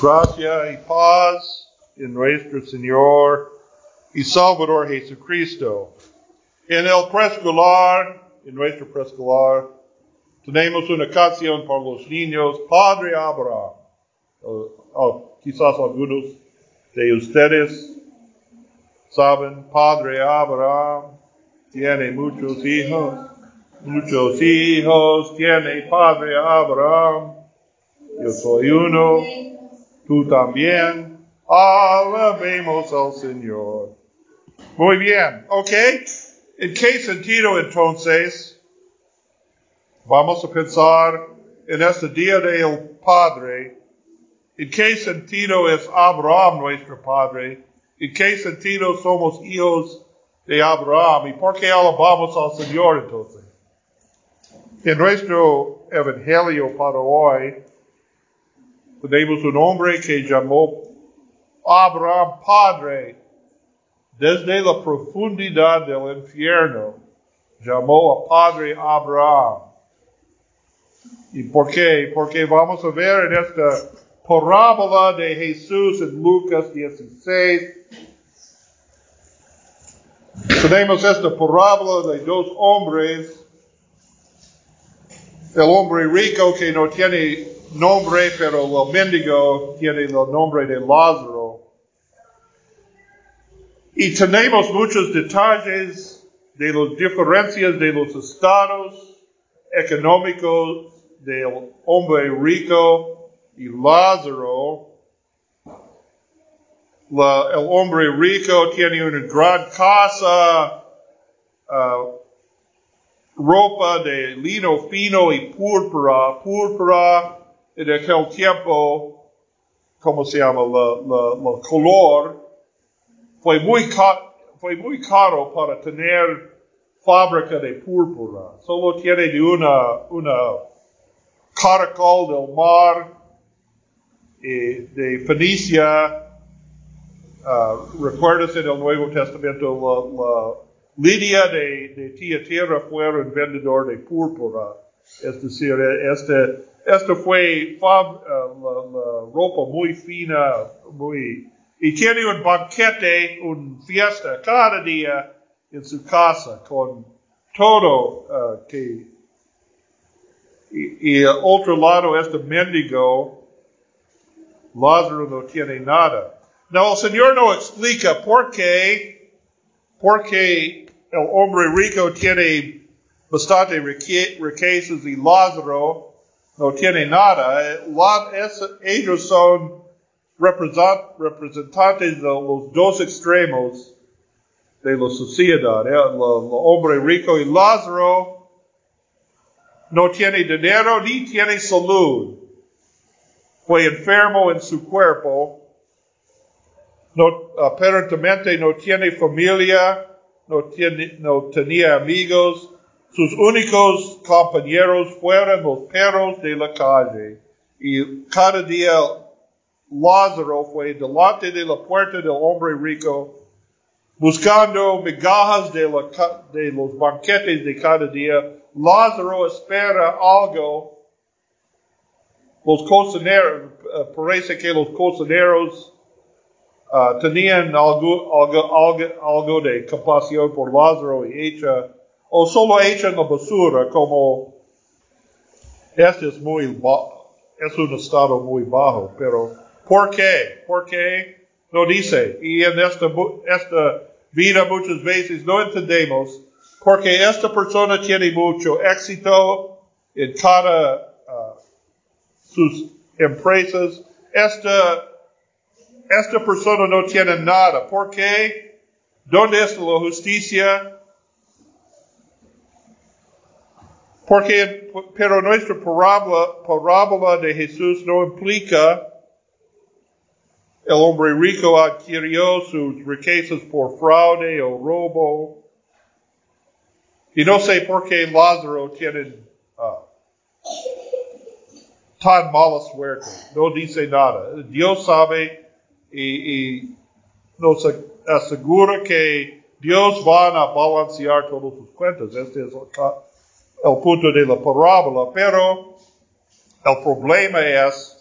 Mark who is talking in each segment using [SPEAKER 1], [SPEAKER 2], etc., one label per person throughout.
[SPEAKER 1] Gracia y paz en nuestro Señor y Salvador Jesucristo. En el preescolar, en nuestro preescolar, tenemos una canción para los niños, Padre Abraham. O- o quizás algunos de ustedes saben, Padre Abraham tiene muchos hijos, muchos hijos tiene Padre Abraham. Yo soy uno, tú también. Alabemos al Señor. Muy bien, ok. ¿En qué sentido entonces vamos a pensar en este día del Padre? ¿En qué sentido es Abraham nuestro Padre? ¿En qué sentido somos hijos de Abraham? ¿Y por qué alabamos al Señor entonces? En nuestro Evangelio para hoy, tenemos un hombre que llamó Abraham Padre desde la profundidad del infierno. Llamó a Padre Abraham. ¿Y por qué? Porque vamos a ver en esta parábola de Jesús en Lucas 16. Tenemos esta parábola de dos hombres. El hombre rico que no tiene nombre, pero el mendigo tiene el nombre de Lázaro. Y tenemos muchos detalles de las diferencias de los estados económicos del hombre rico y Lázaro. El hombre rico tiene una gran casa, ah, ropa de lino fino y púrpura. Púrpura en aquel tiempo, ¿cómo se llama? La, la- la color fue muy, ca- fue muy caro para tener fábrica de púrpura. Solo tiene de una, una caracol del mar eh, de Fenicia. ah, ¿Recuerdas en el Nuevo Testamento la, la Lidia de, de Tiatira fue un vendedor de púrpura? Es decir, este, este fue fab- ah, la, ropa muy fina, muy... Y tiene un banquete, una fiesta cada día en su casa con todo ah, que... Y, y otro lado, este mendigo, Lázaro no tiene nada. No, el Señor no explica por qué, por qué el hombre rico tiene bastante riquezas y Lázaro no tiene nada. Eh, la- es- ellos son represent- representantes de los dos extremos de la sociedad. eh, El, el hombre rico y Lázaro no tiene dinero ni tiene salud. Fue enfermo en su cuerpo. No, aparentemente no tiene familia, no, tiene, no tenía amigos. Sus únicos compañeros fueron los perros de la calle. Y cada día Lázaro fue delante de la puerta del hombre rico buscando migajas de, los banquetes de cada día. Lázaro espera algo. Los cocineros, eh, parece que los cocineros ah, tenían algo, algo, de compasión por Lázaro y echa, o solo echan la basura como este es muy bajo, es un estado muy bajo, pero ¿por qué? ¿Por qué? No dice. Y en esta, esta vida muchas veces no entendemos porque esta persona tiene mucho éxito en cada ah, sus empresas. Esta, esta persona no tiene nada. ¿Por qué? ¿Dónde está la justicia? Porque, pero nuestra parábola, de Jesús no implica el hombre rico adquirió sus riquezas por fraude o robo. Y no sé por qué Lázaro tiene ah, tan mala suerte. No dice nada. Dios sabe y, y nos asegura que Dios va a balancear todas sus cuentas. Este es el, el punto de la parábola. Pero el problema es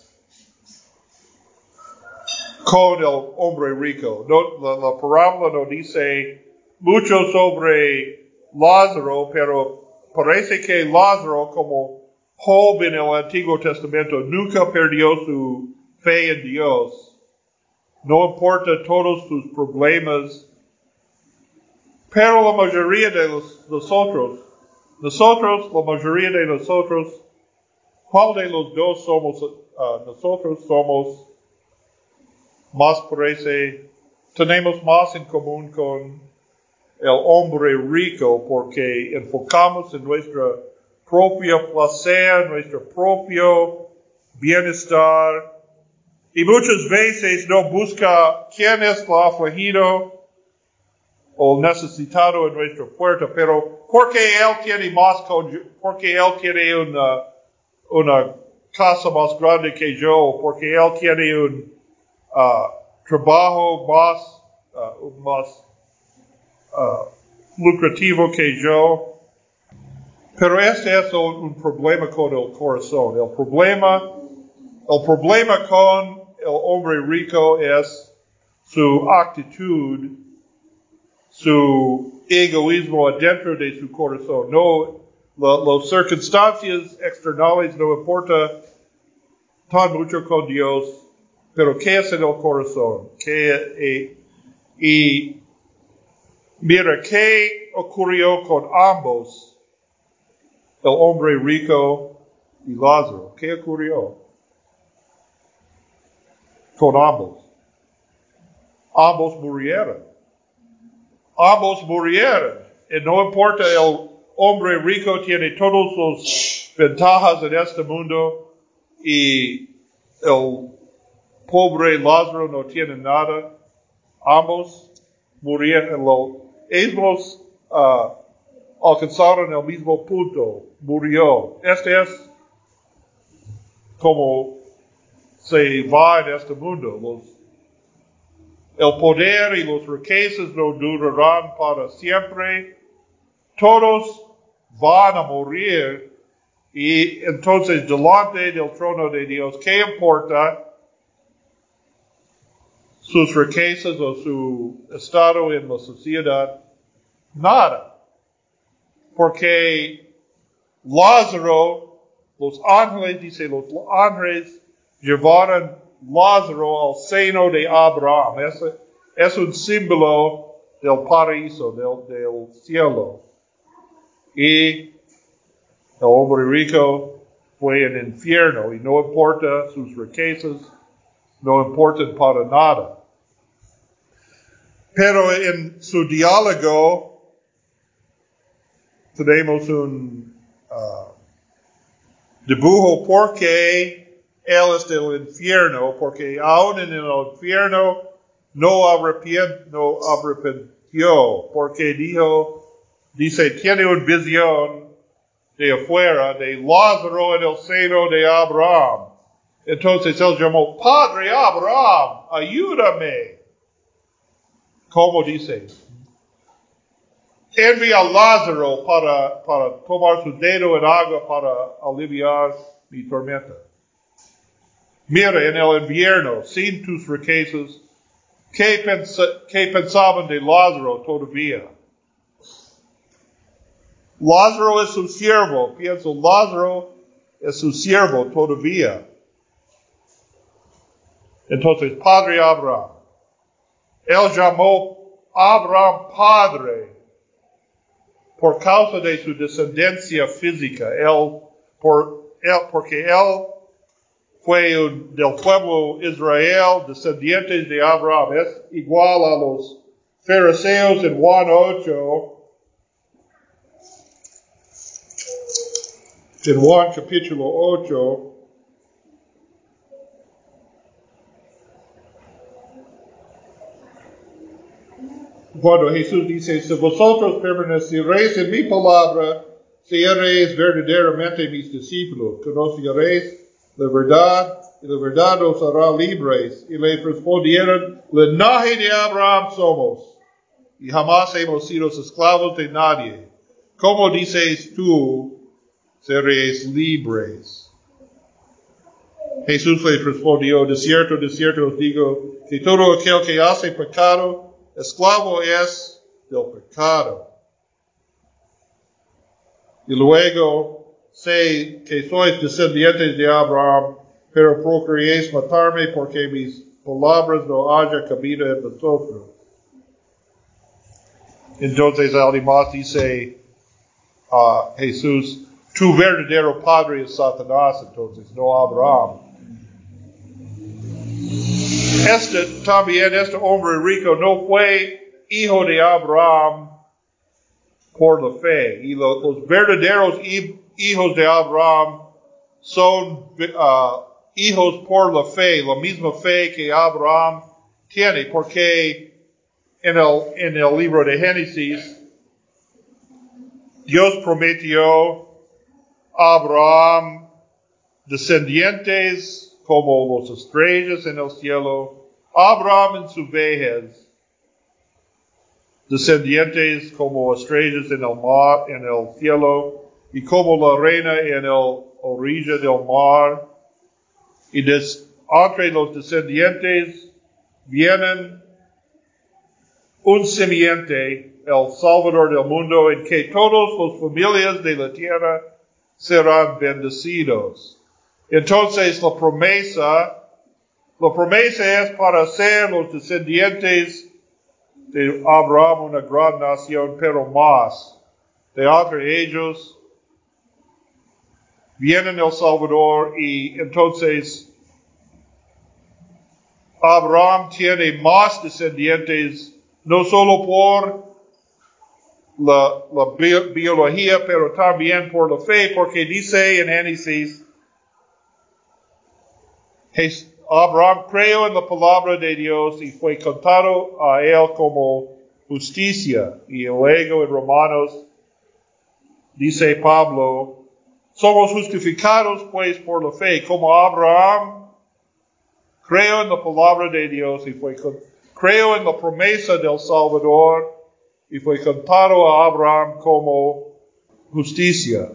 [SPEAKER 1] con el hombre rico. La, la parábola no dice mucho sobre Lázaro, pero parece que Lázaro, como Job en el Antiguo Testamento, nunca perdió su fe en Dios. No importa todos sus problemas, pero la mayoría de los, nosotros, nosotros, la mayoría de nosotros, ¿cuál de los dos somos? Uh, nosotros somos más parece, tenemos más en común con el hombre rico porque enfocamos en nuestra propia placer, nuestro propio bienestar y muchas veces no busca quién es el afligido o necesitado en nuestra puerta, pero porque él tiene más, porque él tiene una, una casa más grande que yo, porque él tiene un uh, trabajo más, uh, más uh, lucrativo que yo. Pero este es un problema con el corazón. El problema, el problema con el hombre rico es su actitud, su egoísmo adentro de su corazón. No, las circunstancias externales no importa tan mucho con Dios, pero ¿qué es en el corazón? ¿Qué, eh, y mira, ¿qué ocurrió con ambos? El hombre rico y Lázaro. ¿Qué ocurrió? Con ambos. Ambos murieron. Ambos murieron. Y no importa, el hombre rico tiene todas sus ventajas en este mundo y el pobre Lázaro no tiene nada. Ambos murieron, ellos uh, alcanzaron el mismo punto, murió. Este es como se va en este mundo. Los, el poder y los riquezas no durarán para siempre. Todos van a morir y entonces delante del trono de Dios, ¿qué importa? sus riquezas o su estado en la sociedad, nada. Porque Lázaro, los ángeles, dice, los ángeles llevaron Lázaro al seno de Abraham. Es, es un símbolo del paraíso, del, cielo. Y el hombre rico fue el infierno y no importa sus riquezas, no importan para nada. Pero en su diálogo tenemos un uh, dibujo porque él es del infierno, porque aún en el infierno no, no arrepintió, porque dijo, dice, tiene una visión de afuera de Lázaro en el seno de Abraham. Entonces él llamó, Padre Abraham, ayúdame. ¿Cómo dice? Envía a Lázaro para, para tomar su dedo en agua para aliviar mi tormenta. Mira, en el invierno, sin tus riquezas, ¿qué, ¿qué pensaban de Lázaro todavía? Lázaro es su siervo. Pienso, Lázaro es su siervo todavía. Entonces, Padre Abraham, él llamó Abraham padre por causa de su descendencia física. Él, porque él fue del pueblo Israel, descendientes de Abraham. Es igual a los fariseos en Juan 8. En Juan capítulo 8. cuando Jesús dice, si vosotros permaneceréis en mi palabra, seréis verdaderamente mis discípulos, conoceréis la verdad y la verdad os hará libres. Y le respondieron, linaje de Abraham somos y jamás hemos sido esclavos de nadie. ¿Cómo dices tú, seréis libres? Jesús le respondió, de cierto, de cierto os digo, que todo aquel que hace pecado, esclavo es del pecado. Y luego, sé que sois descendientes de Abraham, pero procuréis matarme porque mis palabras no haya cabida en vosotros. Entonces, además dice uh, Jesús, tu verdadero padre es Satanás, entonces, no Abraham. Este también, este hombre rico no fue hijo de Abraham por la fe. Y los, los verdaderos hijos de Abraham son uh, hijos por la fe, la misma fe que Abraham tiene, porque en el, en el libro de Génesis, Dios prometió a Abraham descendientes como los estrellas en el cielo, Abraham en su vejez, descendientes como estrellas en el mar, en el cielo, y como la reina en el orilla del mar, y des, entre los descendientes vienen un semiente, el Salvador del mundo, en que todos los familias de la tierra serán bendecidos. Entonces la promesa, la promesa es para ser los descendientes de Abraham una gran nación, pero más de entre ellos vienen el Salvador y entonces Abraham tiene más descendientes, no solo por la, biología, pero también por la fe, porque dice en Génesis, Abraham creyó en la palabra de Dios y fue contado a él como justicia. Y luego en Romanos dice Pablo, somos justificados pues por la fe, como Abraham creo en la palabra de Dios y fue creo en la promesa del Salvador y fue contado a Abraham como justicia.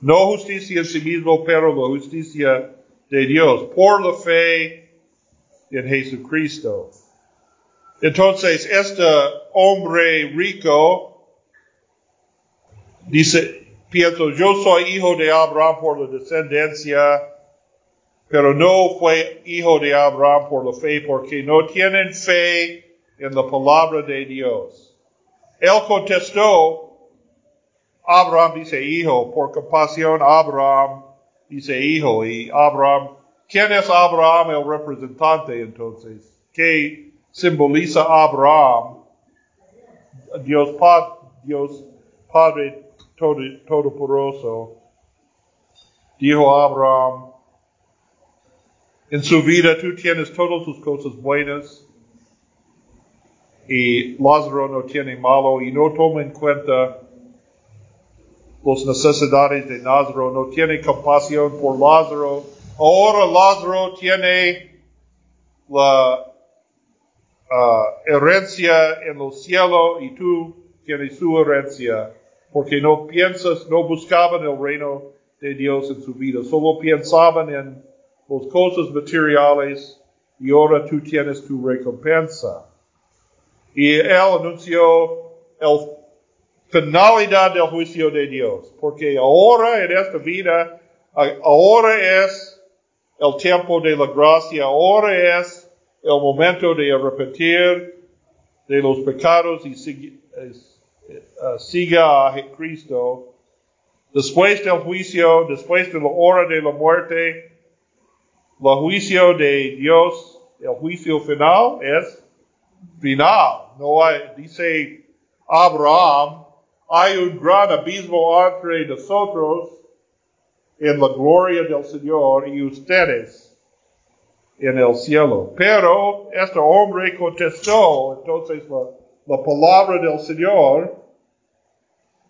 [SPEAKER 1] No justicia en sí mismo, pero la justicia de Dios por la fe en Jesucristo. Entonces, este hombre rico dice, pienso, yo soy hijo de Abraham por la descendencia, pero no fue hijo de Abraham por la fe, porque no tienen fe en la palabra de Dios. Él contestó, Abraham dice hijo, por compasión Abraham dice hijo, y Abraham, ¿quién es Abraham el representante entonces? ¿Qué simboliza Abraham? Dios, Dios Padre todopoderoso, dijo Abraham, en su vida tú tienes todas sus cosas buenas y Lázaro no tiene malo y no toma en cuenta las necesidades de Lázaro, no tiene compasión por Lázaro. Ahora Lázaro tiene la uh, herencia en los cielos y tú tienes su herencia porque no piensas, no buscaban el reino de Dios en su vida, solo pensaban en las cosas materiales y ahora tú tienes tu recompensa. Y él anunció el finalidad del juicio de Dios, porque ahora en esta vida, ahora es el tiempo de la gracia, ahora es el momento de arrepentir de los pecados y uh, siga a Cristo, después del juicio, después de la hora de la muerte, el juicio de Dios, el juicio final es final. No hay, dice Abraham, hay un gran abismo entre nosotros en la gloria del Señor y ustedes en el cielo. Pero este hombre contestó, entonces la, la palabra del Señor,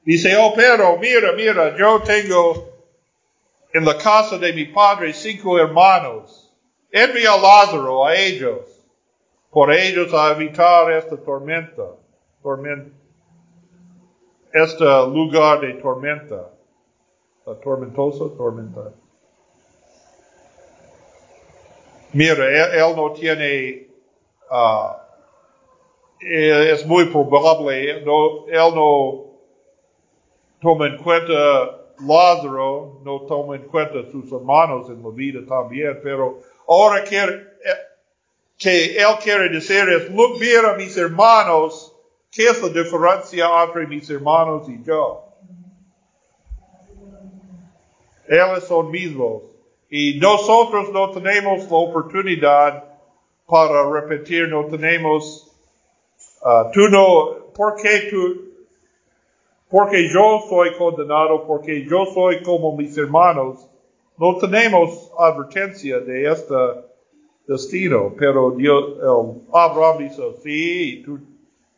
[SPEAKER 1] dice, oh pero mira, mira, yo tengo en la casa de mi padre cinco hermanos. Envía a Lázaro a ellos, por ellos a evitar esta tormenta, tormenta este lugar de tormenta, tormentoso, tormenta. Mira, él, él no tiene, eh, es muy probable, no, él no toma en cuenta Lázaro, no toma en cuenta sus hermanos en la vida también, pero ahora quiere, eh, que él quiere decir es, look bien a mis hermanos, ¿qué es la diferencia entre mis hermanos y yo? Ellos son mismos. Y nosotros no tenemos la oportunidad para repetir, no tenemos, uh, tú no, ¿por qué tú, porque yo soy condenado, porque yo soy como mis hermanos, no tenemos advertencia de este destino, pero Dios, el Abraham dice, sí, tú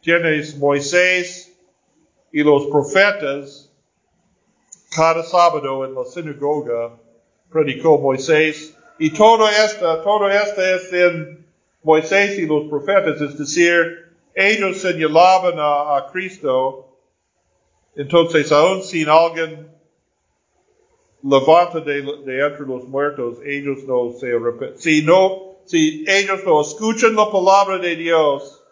[SPEAKER 1] tienes Moisés y los profetas, cada sábado en la sinagoga predicó Moisés, y todo esto, todo esto es en Moisés y los profetas, es decir, ellos señalaban a, a Cristo, entonces aún sin alguien levanta de, de, entre los muertos, ellos no se arrepienten. Si no, si ellos no escuchan la palabra de Dios,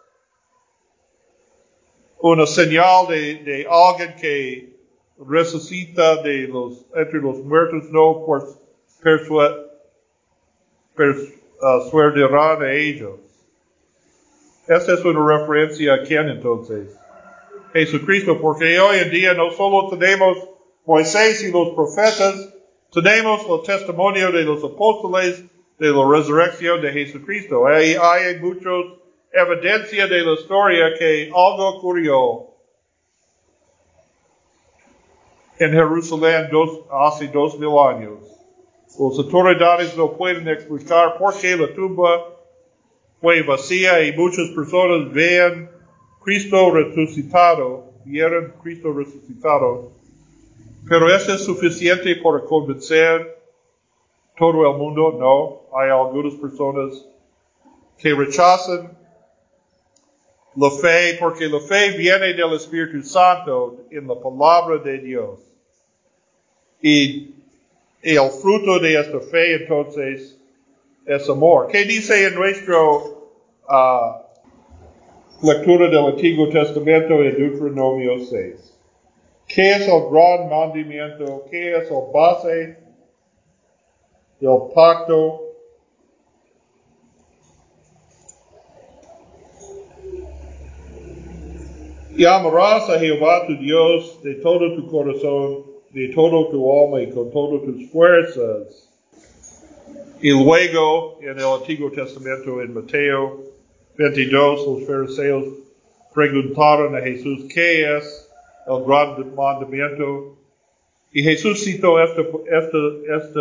[SPEAKER 1] una señal de, de alguien que resucita de los, entre los muertos, no persuadirán a ellos. Esta es una referencia a quién entonces? Jesucristo, porque hoy en día no solo tenemos Moisés y los profetas, tenemos el testimonio de los apóstoles de la resurrección de Jesucristo. Hay, hay muchos evidencia de la historia que algo ocurrió en Jerusalén dos, hace dos mil años. Las autoridades no pueden explicar por qué la tumba fue vacía y muchas personas ven Cristo resucitado, vieron Cristo resucitado, pero eso es suficiente para convencer todo el mundo, no. Hay algunas personas que rechazan la fe, porque la fe viene del Espíritu Santo en la palabra de Dios. Y el fruto de esta fe entonces es amor. ¿Qué dice en nuestro uh, lectura del Antiguo Testamento en Deuteronomio 6? ¿Qué es el gran mandamiento? ¿Qué es el base del pacto? Y amarás a Jehová tu Dios de todo tu corazón de todo tu alma y con todas tus fuerzas. Y luego, en el Antiguo Testamento, en Mateo 22, los fariseos preguntaron a Jesús qué es el gran mandamiento. Y Jesús citó este, este, este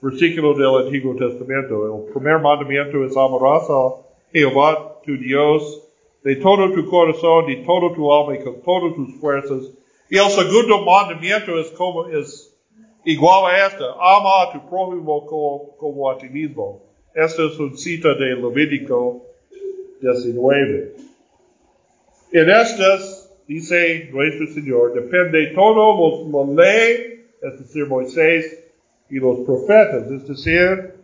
[SPEAKER 1] versículo del Antiguo Testamento. El primer mandamiento es amarás a Jehová tu Dios de todo tu corazón, de todo tu alma y con todas tus fuerzas y el segundo mandamiento es como, es igual a este, ama a tu prójimo como, a ti mismo. Esta es una cita de Levítico 19. En estas, dice nuestro Señor, depende todo los, ley, es decir, Moisés y los profetas, es decir,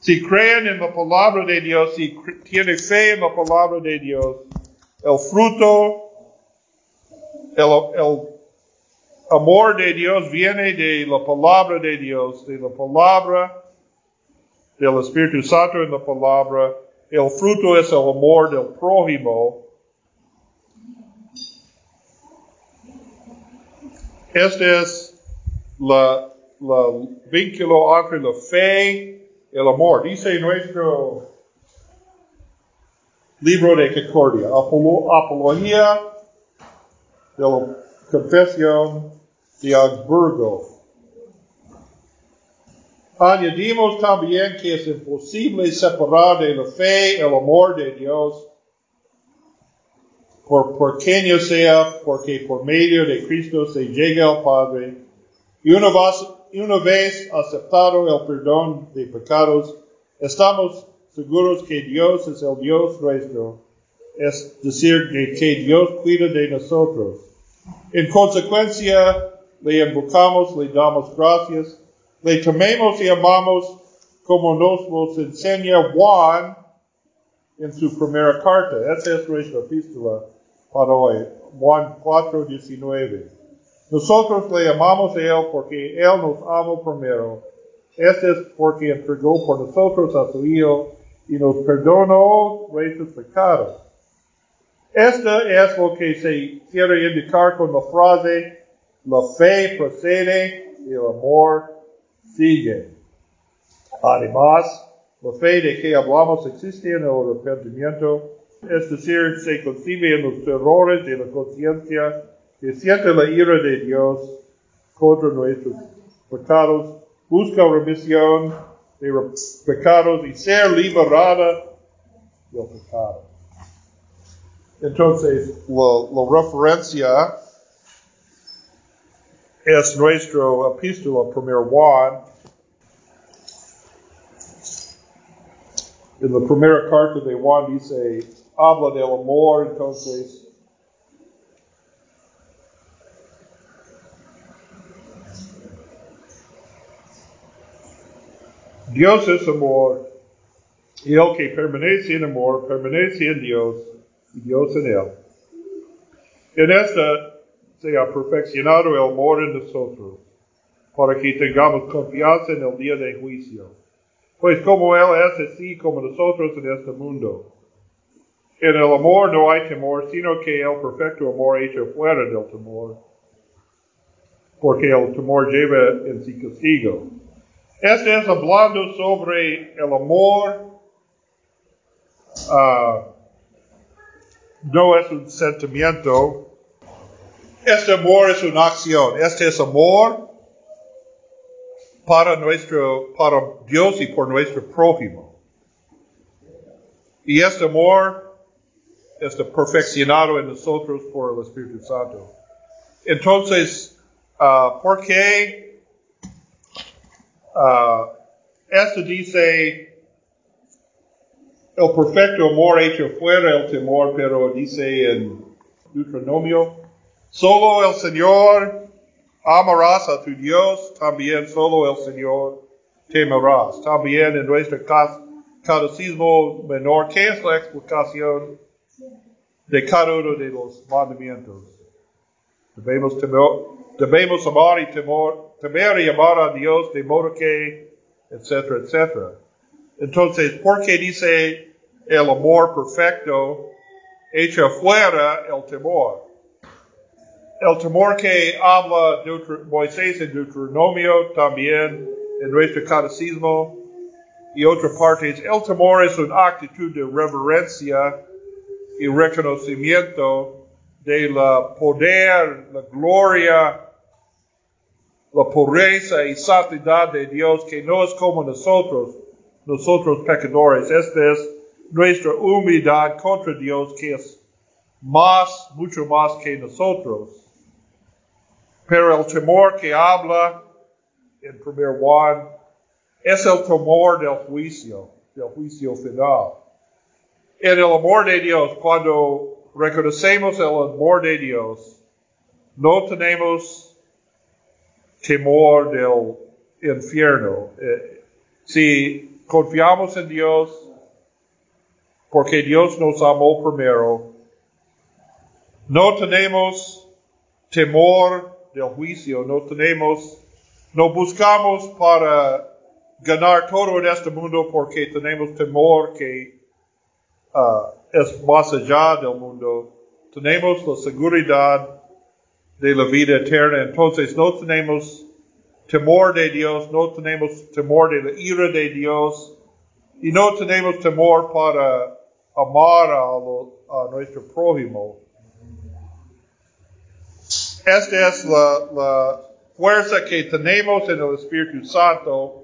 [SPEAKER 1] si creen en la palabra de Dios, si tienen fe en la palabra de Dios, el fruto el, el, amor de Dios viene de la palabra de Dios, de la palabra del Espíritu Santo en la palabra. El fruto es el amor del prójimo. Este es la, la vínculo entre la fe y el amor. Dice nuestro libro de Concordia, Apología de la Confesión de Augsburgo. Añadimos también que es imposible separar de la fe el amor de Dios, por pequeño sea, porque por medio de Cristo se llega al Padre, y una vez, una vez aceptado el perdón de pecados, estamos seguros que Dios es el Dios nuestro, es decir, que Dios cuida de nosotros. En consecuencia, le invocamos, le damos gracias, le tememos y amamos como nos los enseña Juan en su primera carta. Esa es nuestra epístola para hoy, Juan 4, 19. Nosotros le amamos a Él porque Él nos amó primero. Este es porque entregó por nosotros a su Hijo y nos perdonó nuestros pecados. Esto es lo que se quiere indicar con la frase, la fe procede y el amor sigue. Además, la fe de que hablamos existe en el arrepentimiento, es decir, se concibe en los errores de la conciencia que siente la ira de Dios contra nuestros pecados, busca remisión de pecados y ser liberada del pecado. Entonces, la, referencia es nuestro epístola primer Juan. En la primera carta de Juan dice, habla del amor, entonces, Dios es amor, y el que permanece en amor, permanece en Dios, y Dios en él. En esta se ha perfeccionado el amor en nosotros, para que tengamos confianza en el día de juicio. Pues como Él es así como nosotros en este mundo. En el amor no hay temor, sino que el perfecto amor hecho fuera del temor. Porque el temor lleva en sí castigo. Este es hablando sobre el amor uh, no es un sentimiento. Este amor es una acción. Este es amor para nuestro, para Dios y por nuestro prójimo. Y este amor está perfeccionado en nosotros por el Espíritu Santo. Entonces, uh, ¿por qué uh, esto dice el perfecto amor hecho fuera el temor, pero dice en Deuteronomio, solo el Señor amarás a tu Dios, también solo el Señor temerás. También en nuestro catecismo menor, ¿qué es la explicación de cada uno de los mandamientos? Debemos, debemos amar y temor, temer y amar a Dios de modo que, etcétera, etcétera. Entonces, ¿por qué dice el amor perfecto echa fuera el temor. El temor que habla Moisés en Deuteronomio, también en nuestro catecismo y otras partes, el temor es una actitud de reverencia y reconocimiento de la poder, la gloria, la pureza y santidad de Dios que no es como nosotros, nosotros pecadores. Este es nuestra humildad contra Dios que es más, mucho más que nosotros. Pero el temor que habla en primer Juan es el temor del juicio, del juicio final. En el amor de Dios, cuando reconocemos el amor de Dios, no tenemos temor del infierno. Eh, si confiamos en Dios, porque Dios nos amó primero. No tenemos temor del juicio, no tenemos, no buscamos para ganar todo en este mundo porque tenemos temor que uh, es más allá del mundo. Tenemos la seguridad de la vida eterna, entonces no tenemos temor de Dios, no tenemos temor de la ira de Dios y no tenemos temor para amar a, nuestro prójimo. Esta es la, fuerza que tenemos en el Espíritu Santo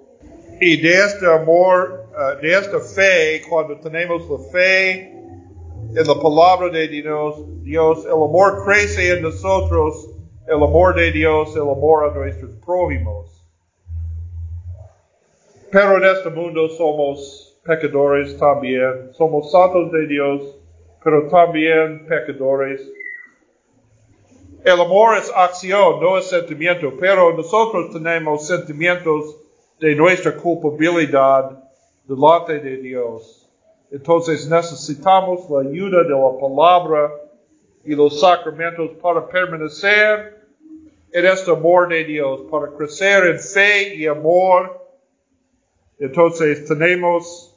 [SPEAKER 1] y de este amor, uh, de esta fe, cuando tenemos la fe en la palabra de Dios, Dios, el amor crece en nosotros, el amor de Dios, el amor a nuestros prójimos. Pero en este mundo somos pecadores también. Somos santos de Dios, pero también pecadores. El amor es acción, no es sentimiento, pero nosotros tenemos sentimientos de nuestra culpabilidad delante de Dios. Entonces necesitamos la ayuda de la palabra y los sacramentos para permanecer en este amor de Dios, para crecer en fe y amor. Entonces tenemos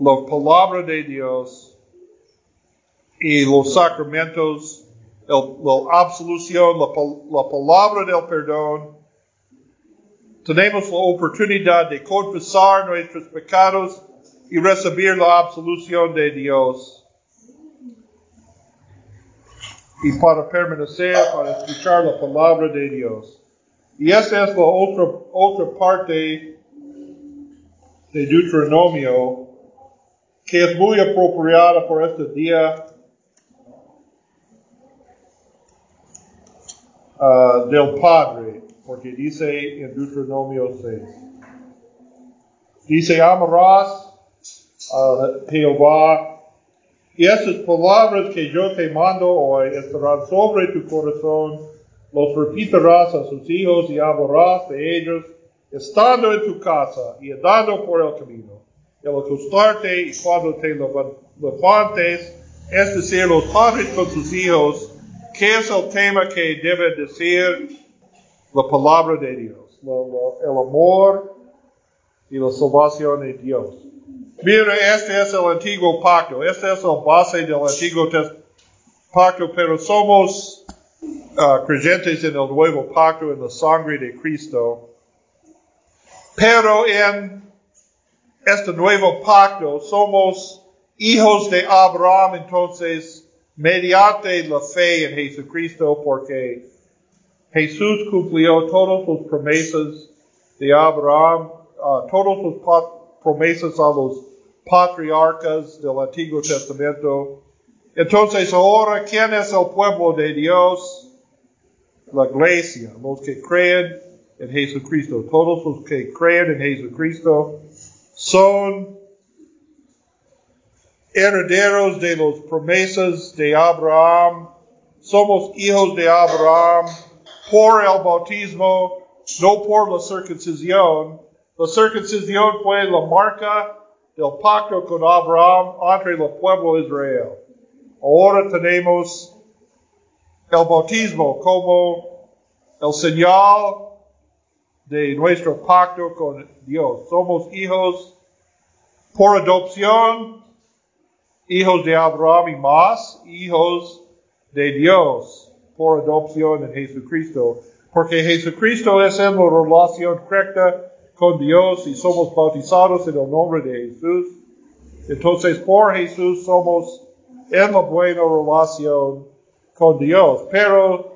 [SPEAKER 1] la palabra de Dios y los sacramentos, la absolución, la, la palabra del perdón. Tenemos la oportunidad de confesar nuestros pecados y recibir la absolución de Dios. Y para permanecer, para escuchar la palabra de Dios. Y esa es la otra, otra parte de Deuteronomio que es muy apropiada por este día uh, del Padre, porque dice en Deuteronomio 6. Dice, amarás a Jehová. Y estas palabras que yo te mando hoy estarán sobre tu corazón, los repetirás a sus hijos y hablarás de ellos, estando en tu casa y andando por el camino, el acostarte y cuando te levantes, es decir, los padres con sus hijos, ¿qué es el tema que debe decir la palabra de Dios? el amor y la salvación de Dios. Mira, este es el antiguo pacto, este es el base del antiguo pacto, pero somos uh, creyentes en el nuevo pacto, en la sangre de Cristo. Pero en este nuevo pacto somos hijos de Abraham, entonces, mediante la fe en Jesucristo, porque Jesús cumplió todas las promesas de Abraham, uh, todas las promesas a los patriarcas del Antiguo Testamento. Entonces ahora, ¿quién es el pueblo de Dios? La iglesia, los que creen en Jesucristo. Todos los que creen en Jesucristo son herederos de las promesas de Abraham. Somos hijos de Abraham por el bautismo, no por la circuncisión. La circuncisión fue la marca del pacto con Abraham entre el pueblo Israel. Ahora tenemos el bautismo como el señal de nuestro pacto con Dios. Somos hijos por adopción, hijos de Abraham y más, hijos de Dios por adopción en Jesucristo. Porque Jesucristo es en la relación correcta con Dios y somos bautizados en el nombre de Jesús. Entonces por Jesús somos en la buena relación con Dios. Pero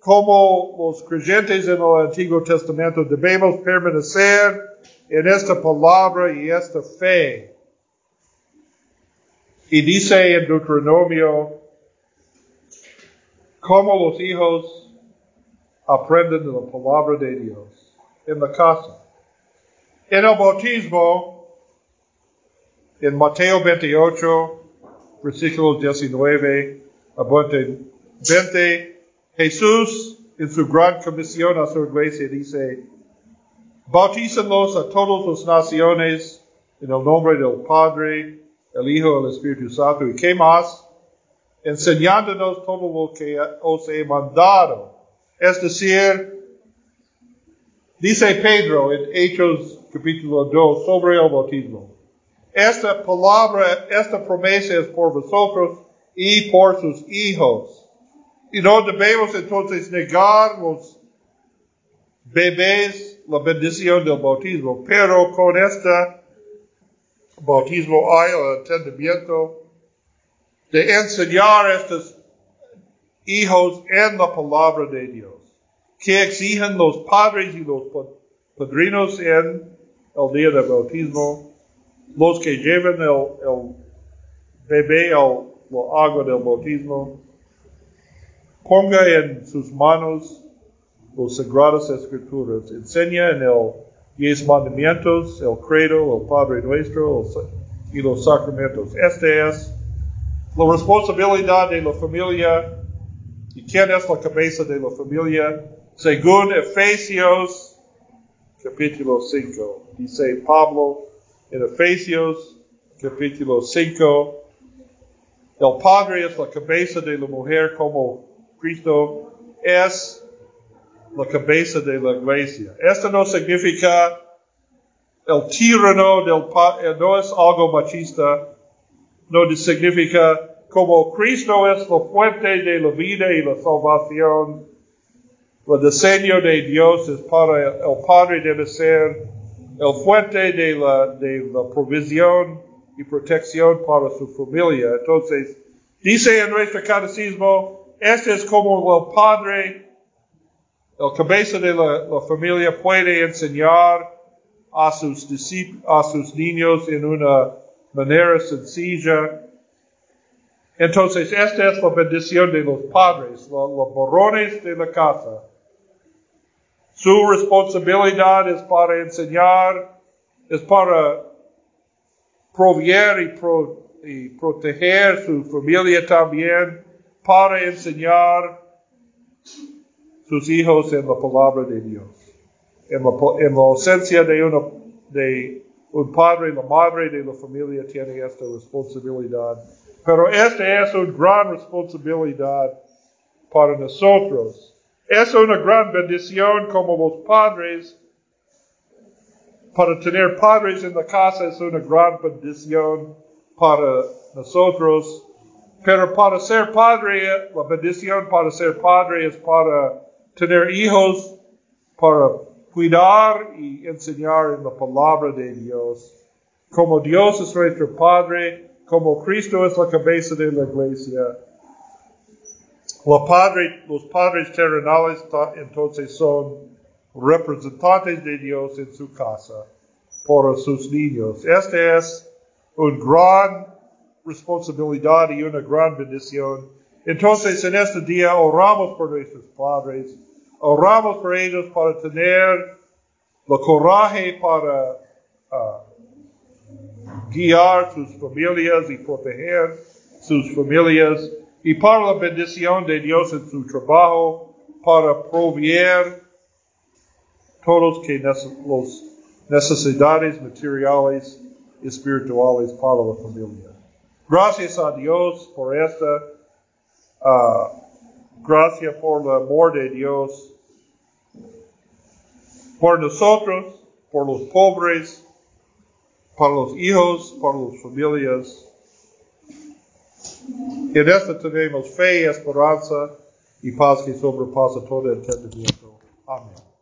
[SPEAKER 1] como los creyentes en el Antiguo Testamento debemos permanecer en esta palabra y esta fe. Y dice en Deuteronomio, como los hijos aprenden de la palabra de Dios en la casa. En el bautismo, en Mateo 28, versículos 19 a 20, Jesús en su gran comisión a su iglesia dice, bautízanos a todas las naciones en el nombre del Padre, el Hijo el Espíritu Santo. ¿Y qué más? Enseñándonos todo lo que os he mandado. Es decir, dice Pedro en Hechos capítulo 2 sobre el bautismo. Esta palabra, esta promesa es por vosotros y por sus hijos. Y no debemos entonces negar los bebés la bendición del bautismo, pero con este bautismo hay el entendimiento de enseñar a estos hijos en la palabra de Dios, que exigen los padres y los padrinos en el día del bautismo, los que lleven el, bebé al agua del bautismo, ponga en sus manos los sagradas escrituras, enseña en el diez mandamientos, el credo, el Padre Nuestro y los sacramentos. Esta es la responsabilidad de la familia. ¿Y quién es la cabeza de la familia? Según Efesios capítulo 5. Dice Pablo en Efesios, capítulo 5. El padre es la cabeza de la mujer como Cristo es la cabeza de la iglesia. Esto no significa el tirano del padre, no es algo machista, no significa como Cristo es la fuente de la vida y la salvación, el diseño de Dios es para el Padre debe ser el fuente de la, de la provisión y protección para su familia. Entonces, dice en nuestro catecismo, este es como el Padre, el cabeza de la, la familia puede enseñar a sus, a sus niños en una manera sencilla entonces, esta es la bendición de los padres, los, borrones de la casa. Su responsabilidad es para enseñar, es para proveer y, y proteger su familia también, para enseñar sus hijos en la palabra de Dios. En la, en la ausencia de, uno, de un padre, la madre de la familia tiene esta responsabilidad pero esta es una gran responsabilidad para nosotros. Es una gran bendición como los padres. Para tener padres en la casa es una gran bendición para nosotros. Pero para ser padre, la bendición para ser padre es para tener hijos, para cuidar y enseñar en la palabra de Dios. Como Dios es nuestro Padre, como Cristo es la cabeza de la iglesia, los padres terrenales entonces son representantes de Dios en su casa por sus niños. Esta es una gran responsabilidad y una gran bendición. Entonces en este día oramos por nuestros padres, oramos por ellos para tener el coraje para ah, guiar sus familias y proteger sus familias y para la bendición de Dios en su trabajo, para proveer todos que las necesidades materiales y espirituales para la familia. Gracias a Dios por esta, uh, gracias por el amor de Dios, por nosotros, por los pobres, para los hijos, para las familias. En esto tenemos fe, esperanza y paz que sobrepasa todo entendimiento. Amén.